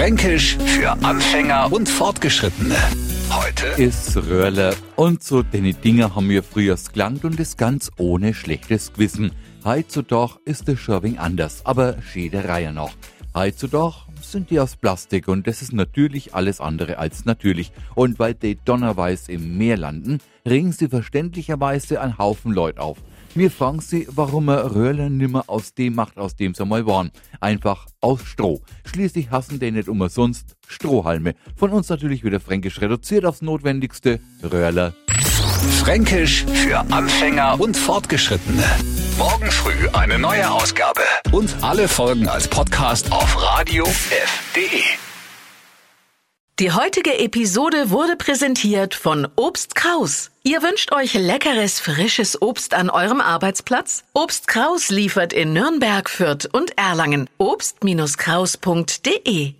Fränkisch für Anfänger und Fortgeschrittene. Heute ist Röhrler. Und so deine Dinger haben wir früher gelangt und das ganz ohne schlechtes Gewissen. Heutzutage ist es schon ein anders, aber jede Reihe noch. Heutzutage sind die aus Plastik und das ist natürlich alles andere als natürlich. Und weil die donnerweiß im Meer landen, regen sie verständlicherweise einen Haufen Leute auf. Mir fragen sie, warum er Röhrler nimmer aus dem macht, aus dem sie mal waren. Einfach aus Stroh. Schließlich hassen die nicht umsonst Strohhalme. Von uns natürlich wieder fränkisch reduziert aufs Notwendigste. Röhrler. Fränkisch für Anfänger und Fortgeschrittene. Morgen früh eine neue Ausgabe. Und alle Folgen als Podcast auf radiof.de. Die heutige Episode wurde präsentiert von Obst Kraus. Ihr wünscht euch leckeres, frisches Obst an eurem Arbeitsplatz? Obst Kraus liefert in Nürnberg, Fürth und Erlangen. Obst-Kraus.de